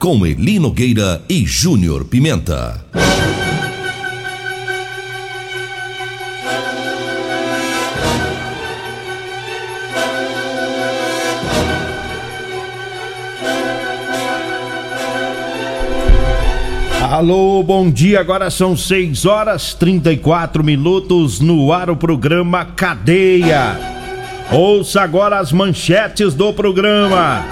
Com Eli Nogueira e Júnior Pimenta. Alô, bom dia. Agora são 6 horas 34 minutos no ar o programa Cadeia. Ouça agora as manchetes do programa.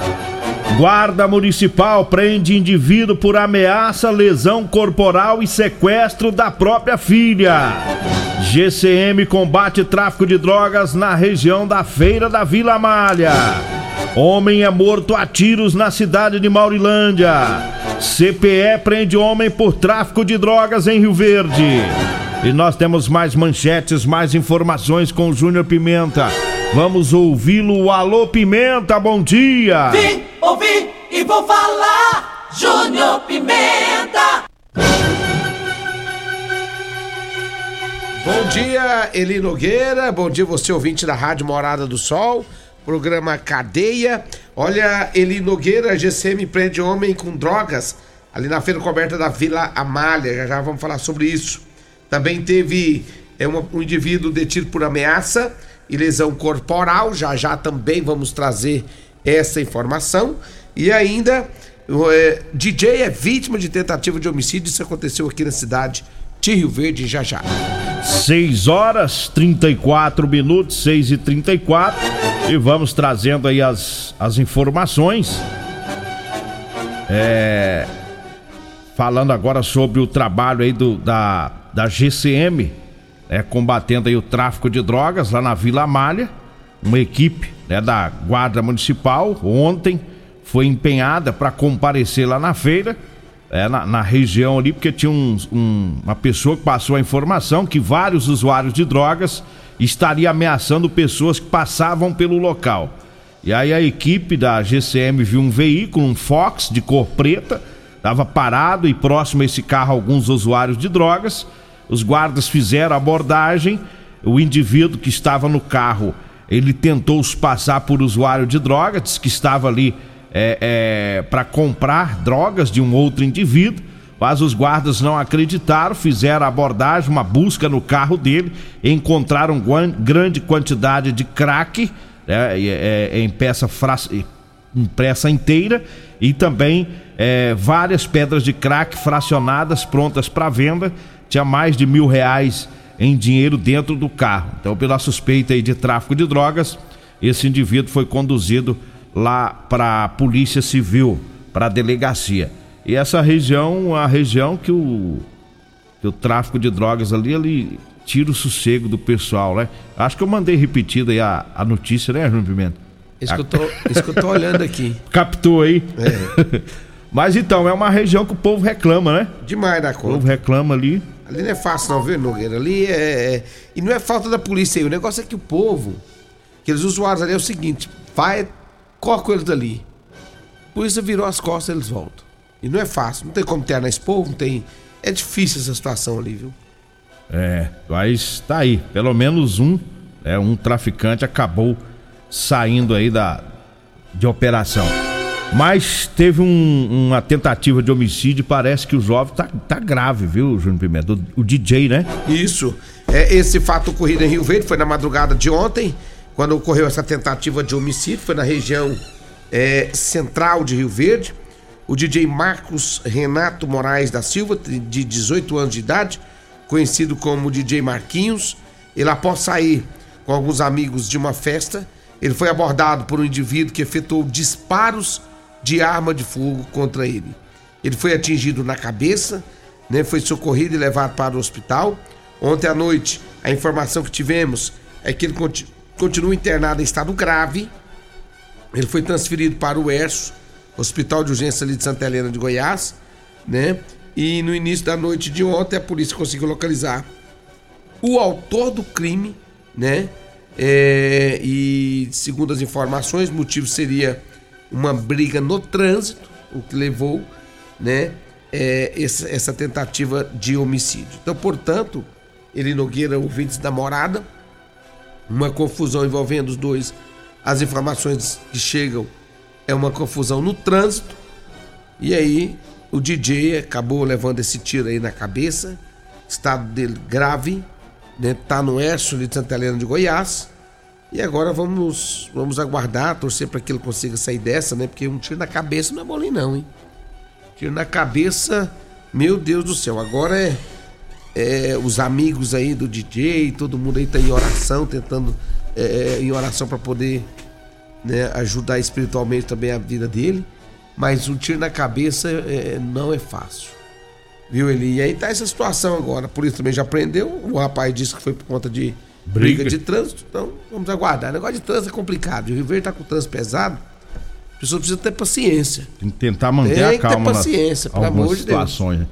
Guarda Municipal prende indivíduo por ameaça, lesão corporal e sequestro da própria filha. GCM combate tráfico de drogas na região da Feira da Vila Malha. Homem é morto a tiros na cidade de Maurilândia. CPE prende homem por tráfico de drogas em Rio Verde. E nós temos mais manchetes, mais informações com o Júnior Pimenta. Vamos ouvi-lo. Alô, Pimenta, bom dia! Vim, ouvi e vou falar. Júnior Pimenta. Bom dia, Eli Nogueira. Bom dia, você ouvinte da Rádio Morada do Sol. Programa Cadeia. Olha, Eli Nogueira, GCM prende homem com drogas ali na feira coberta da Vila Amália. Já já vamos falar sobre isso. Também teve é, um indivíduo detido por ameaça e lesão corporal. Já já também vamos trazer essa informação. E ainda, é, DJ é vítima de tentativa de homicídio. Isso aconteceu aqui na cidade de Rio Verde, já já. 6 horas 34 minutos, 6 e 34 e vamos trazendo aí as, as informações. É, falando agora sobre o trabalho aí do, da, da GCM, né, combatendo aí o tráfico de drogas lá na Vila Malha. Uma equipe né, da Guarda Municipal ontem foi empenhada para comparecer lá na feira é, na, na região ali, porque tinha um- um- uma pessoa que passou a informação que vários usuários de drogas estariam ameaçando pessoas que passavam pelo local. E aí a equipe da GCM viu um veículo, um Fox de cor preta, estava parado e próximo a esse carro alguns usuários de drogas. Os guardas fizeram a abordagem, o indivíduo que estava no carro, ele tentou se passar por usuário de droga, disse que estava ali é, para comprar drogas de um outro indivíduo, mas os guardas não acreditaram, fizeram a abordagem, uma busca no carro dele, encontraram grande quantidade de crack né, e, é, em peça impressa inteira e também é, várias pedras de crack fracionadas prontas para venda. Tinha mais de mil reais em dinheiro dentro do carro. Então, pela suspeita aí de tráfico de drogas, esse indivíduo foi conduzido lá para a Polícia Civil, para a delegacia. E essa região, a região que o, que o tráfico de drogas ali, ele tira o sossego do pessoal, né? Acho que eu mandei repetida aí a, a notícia, né, Júnior Pimenta? Isso que eu tô, isso que eu tô olhando aqui. Captou aí? Mas então, é uma região que o povo reclama, né? Demais da O povo conta. reclama ali. Ali não é fácil não, viu, Nogueira? Ali é, é- E não é falta da polícia aí. O negócio é que o povo, aqueles usuários ali, é o seguinte: vai, com eles dali. A polícia virou as costas eles voltam. E não é fácil. Não tem como ter nesse povo, não tem. É difícil essa situação ali, viu? É, mas tá aí. Pelo menos um, é, um traficante acabou saindo aí da de operação. Mas teve um- uma tentativa de homicídio. Parece que o jovem tá, tá grave, viu, Júnior Pimenta? O, o DJ, né? Isso. É, esse fato ocorrido em Rio Verde foi na madrugada de ontem, quando ocorreu essa tentativa de homicídio, foi na região é, central de Rio Verde. o DJ Marcos Renato Moraes da Silva, de 18 anos de idade, conhecido como DJ Marquinhos. Ele, após sair com alguns amigos de uma festa, ele foi abordado por um indivíduo que efetuou disparos de arma de fogo contra ele. Ele foi atingido na cabeça, né, foi socorrido e levado para o hospital. Ontem à noite, a informação que tivemos é que ele continua internado em estado grave. Ele foi transferido para o ERSO, Hospital de Urgência ali de Santa Helena de Goiás, né? E no início da noite de ontem a polícia conseguiu localizar o autor do crime, né? É, e segundo as informações, o motivo seria uma briga no trânsito, o que levou, né, é, essa, essa, tentativa de homicídio. Então, portanto, ele Nogueira, ouvintes da morada, uma confusão envolvendo os dois. As informações que chegam é uma confusão no trânsito. E aí o DJ acabou levando esse tiro aí na cabeça, estado dele grave, né? Tá no Oeste de Santa Helena de Goiás. E agora vamos vamos aguardar, torcer para que ele consiga sair dessa, né? Porque um tiro na cabeça não é bolinho não, hein? Tiro na cabeça, meu Deus do céu. Agora é, é os amigos aí do DJ, todo mundo aí tá em oração, tentando é, é em oração para poder né, ajudar espiritualmente também a vida dele. Mas um tiro na cabeça é, não é fácil. Viu, Eli? E aí tá essa situação agora. A polícia também já prendeu. O rapaz disse que foi por conta de briga, briga de trânsito. Então, vamos aguardar. O negócio de trânsito é complicado. O Rio Verde tá com o trânsito pesado. A pessoa precisa ter paciência. Tem que tentar manter Tem a calma. Tem que ter paciência, pelo amor de situações. Deus.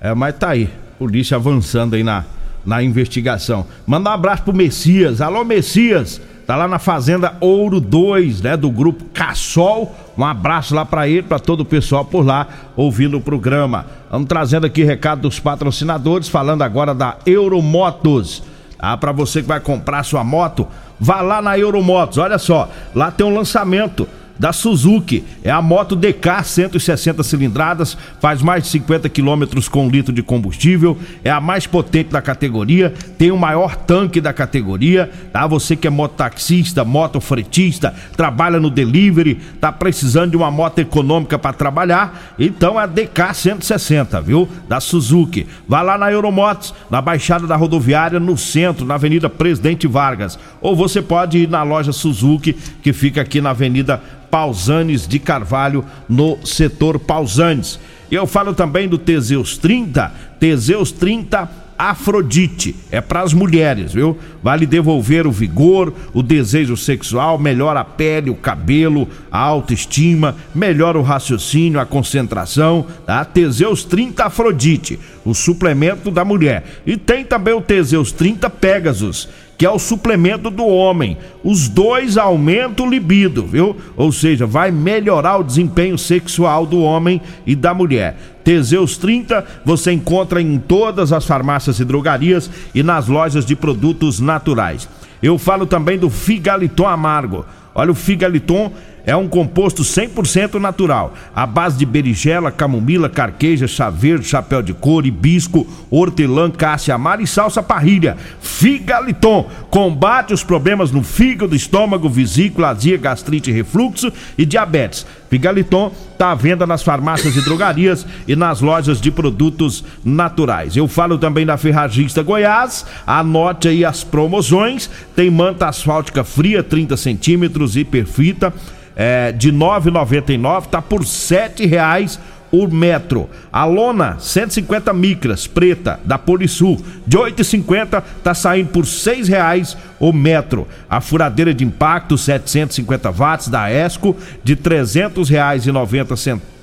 É, mas tá aí. Polícia avançando aí na, na investigação. Manda um abraço pro Messias. Alô, Messias. Tá lá na Fazenda Ouro 2, né? Do grupo Cassol. Um abraço lá para ele, para todo o pessoal por lá ouvindo o programa. Vamos trazendo aqui recado dos patrocinadores, falando agora da Euromotos. Ah, para você que vai comprar sua moto, vá lá na Euromotos. Olha só, lá tem um lançamento da Suzuki. É a moto DK 160 cilindradas, faz mais de 50 quilômetros com um litro de combustível, é a mais potente da categoria, tem o maior tanque da categoria, tá? Você que é mototaxista, motofretista, trabalha no delivery, tá precisando de uma moto econômica para trabalhar, então é a DK 160, viu? Da Suzuki. Vá lá na Euromotos, na Baixada da Rodoviária, no centro, na Avenida Presidente Vargas. Ou você pode ir na loja Suzuki, que fica aqui na Avenida Pausanes de Carvalho, no setor Pausanes. Eu falo também do Teseus 30, Teseus 30 Afrodite, é para as mulheres, viu? Vale devolver o vigor, o desejo sexual, melhora a pele, o cabelo, a autoestima, melhora o raciocínio, a concentração, tá? Teseus 30 Afrodite, o suplemento da mulher. E tem também o Teseus 30 Pegasus que é o suplemento do homem. Os dois aumentam o libido, viu? Ou seja, vai melhorar o desempenho sexual do homem e da mulher. Teseus 30 você encontra em todas as farmácias e drogarias e nas lojas de produtos naturais. Eu falo também do Figaliton Amargo. Olha, o Figaliton é um composto 100% natural, à base de berigela, camomila, carqueja, chá verde, chapéu de couro, hibisco, hortelã, cássia amara e salsa parrilha. Figaliton combate os problemas no fígado, estômago, vesícula, azia, gastrite, refluxo e diabetes. Figaliton está à venda nas farmácias e drogarias e nas lojas de produtos naturais. Eu falo também da Ferragista Goiás, anote aí as promoções. Tem manta asfáltica fria, 30 centímetros e perfita é, de 9,99 tá por R$ reais o metro. A lona 150 micras preta da Polisul de 8,50 tá saindo por R$ reais o metro. A furadeira de impacto 750 watts da Esco de R$ 300,90 390 reais e 90 centavos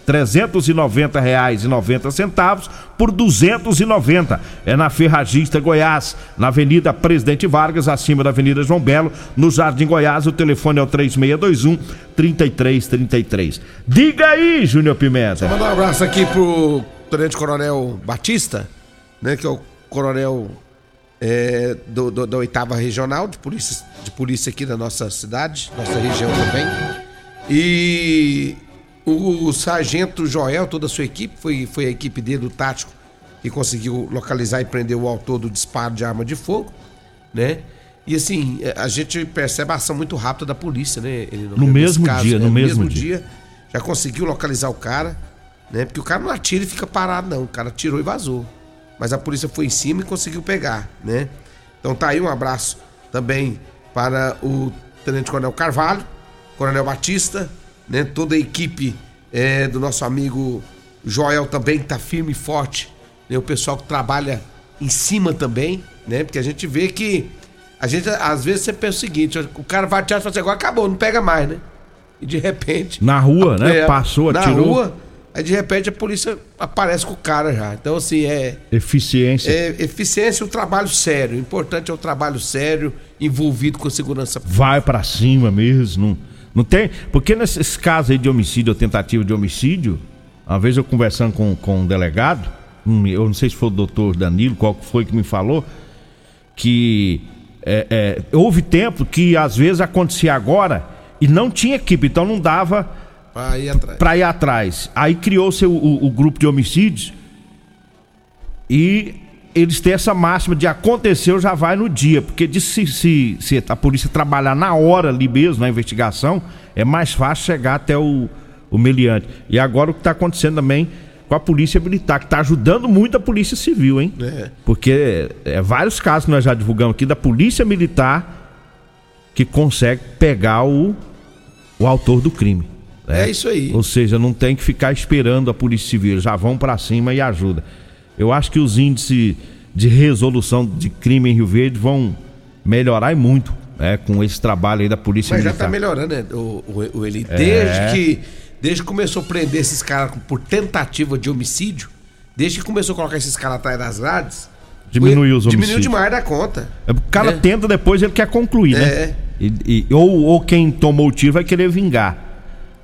por 290 é na Ferragista Goiás na Avenida Presidente Vargas acima da Avenida João Belo no Jardim Goiás. O telefone é o 3621 3333 diga aí Júnior Pimenta. Mandar um abraço aqui pro Tenente Coronel Batista né que é o coronel é, do, do, da oitava regional de polícia de polícia aqui da nossa cidade nossa região também. E o, sargento Joel, toda a sua equipe, foi, foi a equipe dele, do tático, que conseguiu localizar e prender o autor do disparo de arma de fogo, né? E assim, a gente percebe a ação muito rápida da polícia, né? Ele, no, no mesmo caso, dia, no, é, mesmo, mesmo dia. dia. já conseguiu localizar o cara, né? Porque o cara não atira e fica parado, não. O cara tirou e vazou. Mas a polícia foi em cima e conseguiu pegar, né? Então tá aí um abraço também para o Tenente Coronel Carvalho, Coronel Batista, né? Toda a equipe é, do nosso amigo Joel também, que tá firme e forte. Né? O pessoal que trabalha em cima também, né? Porque a gente vê que. A gente, às vezes, você pensa o seguinte: o cara vai atirar e fala assim, agora acabou, não pega mais, né? E de repente. Na rua, né? É, Passou, atirou. Na rua, aí de repente a polícia aparece com o cara já. Então, assim, é. Eficiência. É eficiência e o trabalho sério. O importante é o trabalho sério, envolvido com segurança pública. Vai para cima mesmo. Não, tem. Porque nesses casos aí de homicídio ou tentativa de homicídio, uma vez eu conversando com, com um delegado, eu não sei se foi o doutor Danilo, qual foi que me falou, que é, é, houve tempo que às vezes acontecia agora e não tinha equipe, então não dava para ir atrás. Pra ir atrás. Aí criou-se o, o, o, grupo de homicídios e eles têm essa máxima de aconteceu já vai no dia, porque de se, se, se a polícia trabalhar na hora ali mesmo, na investigação, é mais fácil chegar até o, o meliante. E agora o que está acontecendo também com a polícia militar, que está ajudando muito a polícia civil, hein? É. Porque é, vários casos que nós já divulgamos aqui da polícia militar que consegue pegar o, o autor do crime. Né? É isso aí. Ou seja, não tem que ficar esperando a polícia civil, já vão para cima e ajuda. Eu acho que os índices de resolução de crime em Rio Verde vão melhorar e muito né, com esse trabalho aí da polícia Mas militar. já está melhorando, né, o, o, o Eli? Desde é. que desde que começou a prender esses caras por tentativa de homicídio, desde que começou a colocar esses caras atrás das grades, diminuiu os homicídios. Diminuiu demais da conta. É, o cara é. tenta, depois ele quer concluir, né? É. E, e, ou, ou quem tomou o tiro vai querer vingar.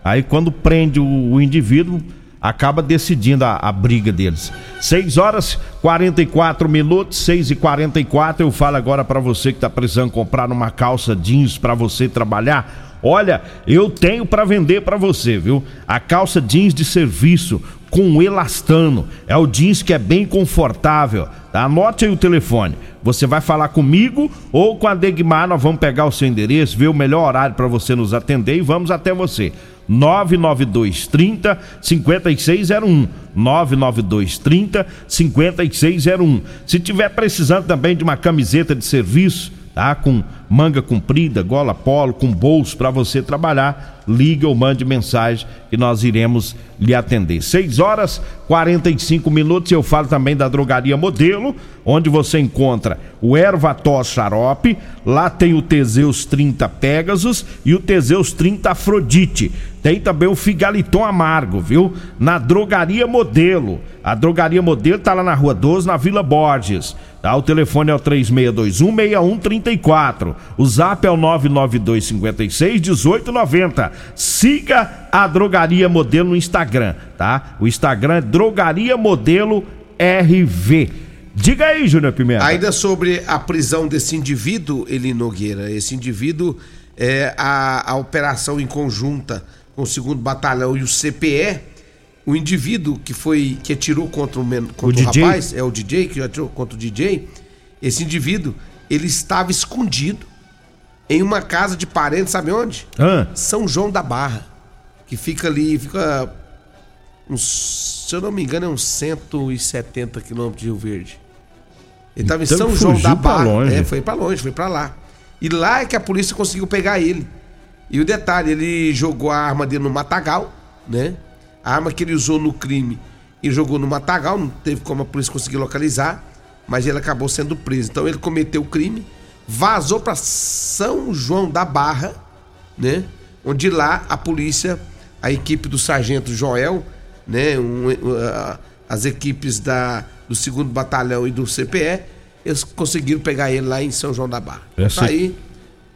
Aí quando prende o, o indivíduo, acaba decidindo a, a, briga deles. 6 horas 44 minutos, 6 e 44 Eu falo agora para você que tá precisando comprar uma calça jeans para você trabalhar. Olha, eu tenho para vender para você, viu? A calça jeans de serviço com elastano. É o jeans que é bem confortável. Tá? Anote aí o telefone. Você vai falar comigo ou com a Degmar, nós vamos pegar o seu endereço, ver o melhor horário para você nos atender e vamos até você. 992 30 5601 992 30 5601. Se tiver precisando também de uma camiseta de serviço, tá? Com manga comprida, gola polo, com bolso para você trabalhar, ligue ou mande mensagem que nós iremos lhe atender. 6 horas 45 minutos. Eu falo também da drogaria Modelo, onde você encontra o Ervatós Xarope, lá tem o Teseus 30 Pegasus e o Teseus 30 Afrodite. Tem também o Figaliton Amargo, viu? Na Drogaria Modelo. A Drogaria Modelo tá lá na Rua 12, na Vila Borges. Tá? O telefone é o 3621-6134. O zap é o 99256-1890. Siga a Drogaria Modelo no Instagram, tá? O Instagram é Drogaria Modelo RV. Diga aí, Júnior Pimenta. Ainda sobre a prisão desse indivíduo, Eli Nogueira. Esse indivíduo, é, a, a operação em conjunta com o segundo batalhão e o CPE, o indivíduo que foi que atirou contra o, contra o, o rapaz, é o DJ que atirou contra o DJ, esse indivíduo, ele estava escondido em uma casa de parentes, sabe onde? Ah. São João da Barra, que fica ali, fica uns, se eu não me engano, é uns 170 quilômetros de Rio Verde. Ele estava então, em São João da Barra, é, foi para longe, foi para lá. E lá é que a polícia conseguiu pegar ele. E o detalhe, ele jogou a arma dele no matagal, né? A arma que ele usou no crime, ele jogou no matagal, não teve como a polícia conseguir localizar, mas ele acabou sendo preso. Então ele cometeu o crime, vazou para São João da Barra, né? Onde lá a polícia, a equipe do sargento Joel, né? Um, uh, as equipes da, do segundo batalhão e do CPE, eles conseguiram pegar ele lá em São João da Barra. Essa... Tá aí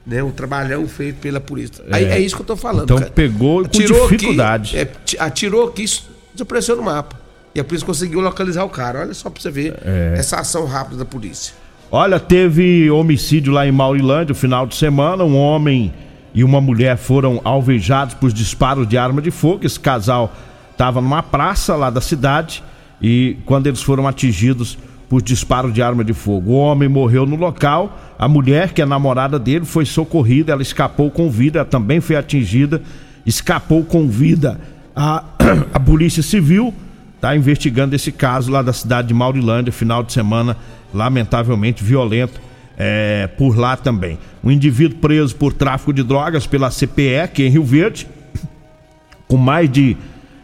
né? O trabalhão feito pela polícia. É, é isso que eu tô falando. Então cara. pegou atirou com dificuldade. Aqui, é, atirou aqui, desapareceu no mapa. E a polícia conseguiu localizar o cara. Olha só pra você ver é. essa ação rápida da polícia. Olha, teve homicídio lá em Maurilândia no final de semana. Um homem e uma mulher foram alvejados por disparos de arma de fogo. Esse casal estava numa praça lá da cidade e quando eles foram atingidos por disparo de arma de fogo. O homem morreu no local, a mulher, que é namorada dele, foi socorrida, ela escapou com vida, ela também foi atingida, escapou com vida. A, a Polícia Civil está investigando esse caso lá da cidade de Maurilândia, final de semana, lamentavelmente violento é, por lá também. Um indivíduo preso por tráfico de drogas pela CPE, aqui em Rio Verde, com mais de,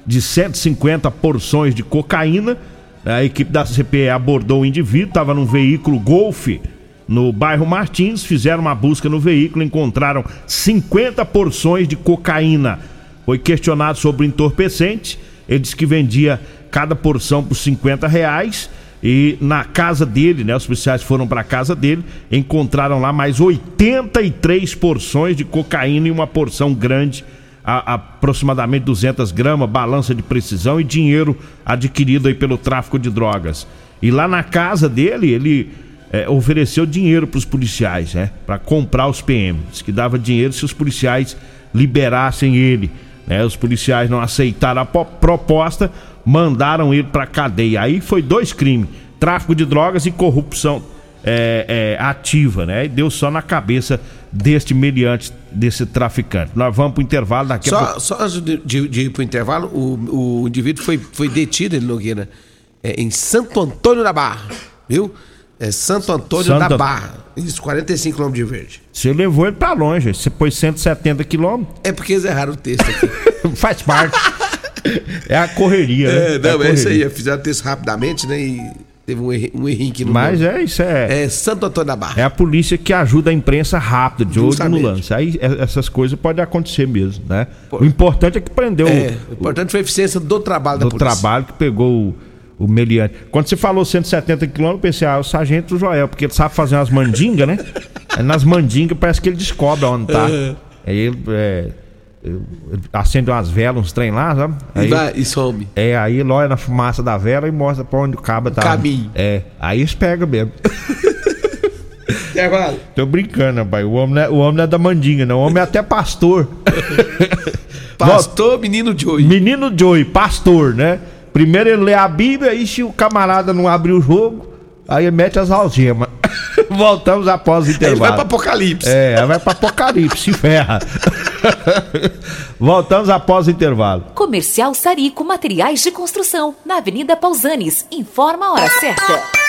de 150 porções de cocaína. A equipe da CPE abordou o indivíduo, estava num veículo Golf no bairro Martins, fizeram uma busca no veículo, encontraram 50 porções de cocaína. Foi questionado sobre o entorpecente, ele disse que vendia cada porção por 50 reais e na casa dele, né, os policiais foram para a casa dele, encontraram lá mais 83 porções de cocaína e uma porção grande, a, aproximadamente 200 gramas, balança de precisão e dinheiro adquirido aí pelo tráfico de drogas. E lá na casa dele, ele é, ofereceu dinheiro para os policiais, né, para comprar os PMs, que dava dinheiro se os policiais liberassem ele. Né, os policiais não aceitaram a proposta, mandaram ele para cadeia. Aí foi dois crimes: tráfico de drogas e corrupção é, é, ativa, né? E deu só na cabeça deste meliante, desse traficante. Nós vamos para o intervalo daqui só, a pouco. Só antes de, de, de ir para o intervalo, o, o indivíduo foi, foi detido, ele Nogueira, é, em Santo Antônio da Barra, viu? É Santo Antônio da Barra. Isso, 45 km de verde. Você levou ele pra longe, você pôs 170 quilômetros. É porque eles erraram o texto aqui. Faz parte. É a correria, é, né? Não, é, é isso aí. Fizeram texto rapidamente, né? E teve um, erro, um errinho aqui no Mas nome. é isso, é. É Santo Antônio da Barra. É a polícia que ajuda a imprensa rápido, de olho no lance. Aí é, essas coisas podem acontecer mesmo, né? Pô, o importante é que prendeu. É, o, o importante foi a eficiência do trabalho do da polícia. Do trabalho que pegou o o meliante. Quando você falou 170 quilômetros, eu pensei, ah, o sargento Joel, porque ele sabe fazer umas mandingas, né? Nas mandingas parece que ele descobre onde tá. Aí ele, é, acende umas velas, uns trem lá, sabe? Aí, e, vai, e some. É, aí olha na fumaça da vela e mostra pra onde o cabo tá. Caminho. É, aí eles pegam mesmo. Intervalo. Tô brincando, rapaz. O homem, não é, o homem não é da mandinga, não. O homem é até pastor. pastor, menino Joey. Menino Joey, pastor, né? Primeiro ele lê a Bíblia, e se o camarada não abrir o jogo, aí ele mete as algemas. Voltamos após o intervalo. Ele vai para Apocalipse. É, vai para Apocalipse, se ferra. Voltamos após o intervalo. Comercial Sarico Materiais de Construção, na Avenida Pausanes. Informa a hora certa.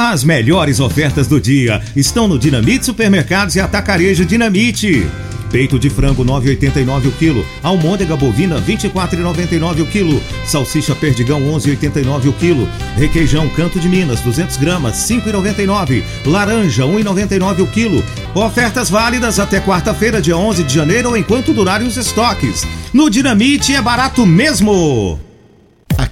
As melhores ofertas do dia estão no Dinamite Supermercados e Atacarejo Dinamite. Peito de frango 9,89 o quilo. Almôndega bovina 24,99 o quilo. Salsicha perdigão 11,89 o quilo. Requeijão Canto de Minas 200 gramas 5,99. Laranja 1,99 o quilo. Ofertas válidas até quarta-feira, dia 11 de janeiro, enquanto durarem os estoques. No Dinamite é barato mesmo.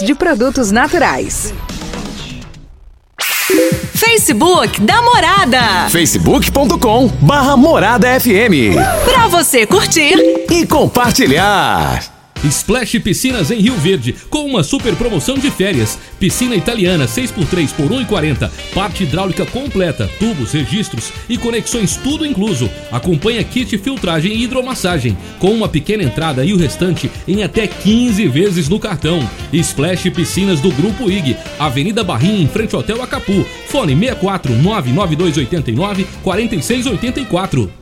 de produtos naturais. Facebook da Morada. facebook.com barra Morada FM. Pra você curtir e compartilhar. Splash Piscinas em Rio Verde, com uma super promoção de férias. Piscina italiana 6x3 por 1,40. Parte hidráulica completa, tubos, registros e conexões tudo incluso. Acompanha kit filtragem e hidromassagem, com uma pequena entrada e o restante em até 15 vezes no cartão. Splash Piscinas do Grupo IG, Avenida Barrinha, em frente ao Hotel Acapu. Fone 64 99289 4684.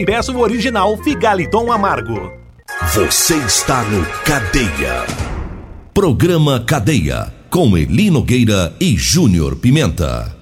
e peça o original Figaliton Amargo. Você está no Cadeia. Programa Cadeia. Com Eli Nogueira e Júnior Pimenta.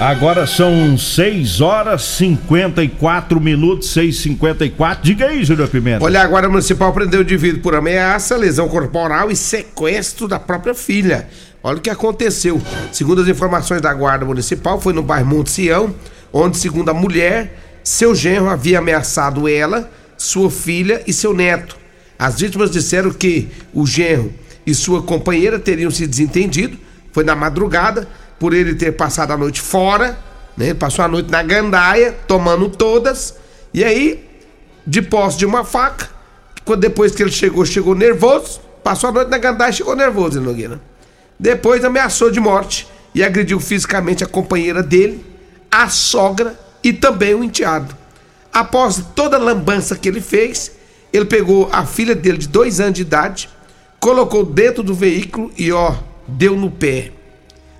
Agora são 6 horas 54 minutos, 6 54 Diga aí, Júnior Pimenta. Olha, a Guarda Municipal prendeu o indivíduo por ameaça, lesão corporal e sequestro da própria filha. Olha o que aconteceu. Segundo as informações da Guarda Municipal, foi no bairro Monte Sião, onde, segundo a mulher, seu genro havia ameaçado ela, sua filha e seu neto. As vítimas disseram que o genro e sua companheira teriam se desentendido. Foi na madrugada, por ele ter passado a noite fora, né? Ele passou a noite na gandaia, tomando todas. E aí, de posse de uma faca, quando depois que ele chegou, chegou nervoso, passou a noite na gandaia e chegou nervoso, Nogueira. Depois ameaçou de morte e agrediu fisicamente a companheira dele, a sogra e também o enteado. Após toda a lambança que ele fez, ele pegou a filha dele de dois anos de idade, colocou dentro do veículo e ó, deu no pé.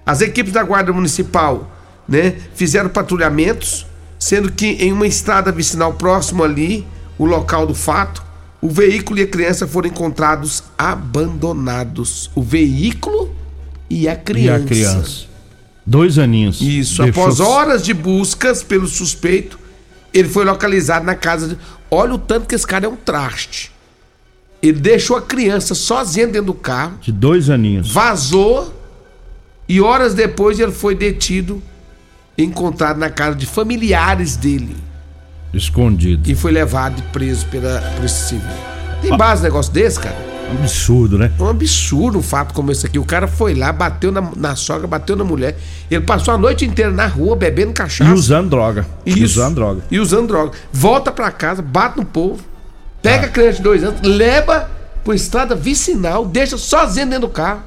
As equipes da Guarda Municipal, né, fizeram patrulhamentos, sendo que em uma estrada vicinal próximo ali, o local do fato, o veículo e a criança foram encontrados abandonados. O veículo e a criança. E a criança. Dois aninhos. Isso, Deixou- após horas de buscas pelo suspeito, ele foi localizado na casa. De... Olha o tanto que esse cara é um traste. Ele deixou a criança sozinha dentro do carro, De dois aninhos. vazou e horas depois ele foi detido, encontrado na casa de familiares dele Escondido. e foi levado e preso pela Polícia Civil. Tem base um negócio desse, cara? Absurdo, né? É um absurdo um fato como esse aqui. O cara foi lá, bateu na, na sogra, bateu na mulher. Ele passou a noite inteira na rua bebendo cachaça. E usando droga. E Isso. usando droga. E usando droga. Volta pra casa, bate no povo, Ah. pega a criança de dois anos, leva por estrada vicinal, deixa sozinho dentro do carro.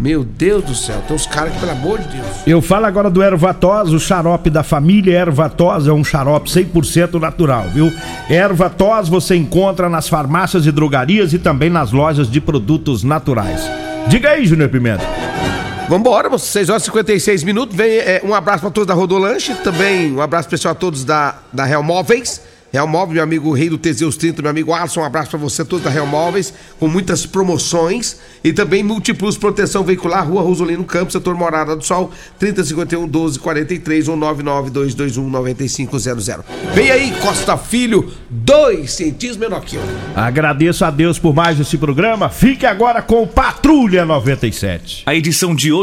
Meu Deus do céu, tem uns caras que, pelo amor de Deus. Eu falo agora do Ervatós, o xarope da família Ervatós é um xarope 100% natural, viu? Ervatós você encontra nas farmácias e drogarias e também nas lojas de produtos naturais. Diga aí, Júnior Pimenta. Vambora, moço, 6 horas e 56 minutos. Vem é, um abraço pra todos da Rodolanche, também um abraço especial a todos da, da Real Móveis. Real Móveis, meu amigo Rei do Teseus 30, meu amigo Alisson, um abraço pra você, todos da Real Móveis, com muitas promoções. E também Multiplus Proteção Veicular, Rua Rosolino Campos, setor Morada do Sol, 3051 1243 ou 99221 9500. Vem aí, Costa Filho, dois centímetros menor que eu. Agradeço a Deus por mais esse programa. Fique agora com Patrulha 97. A edição de hoje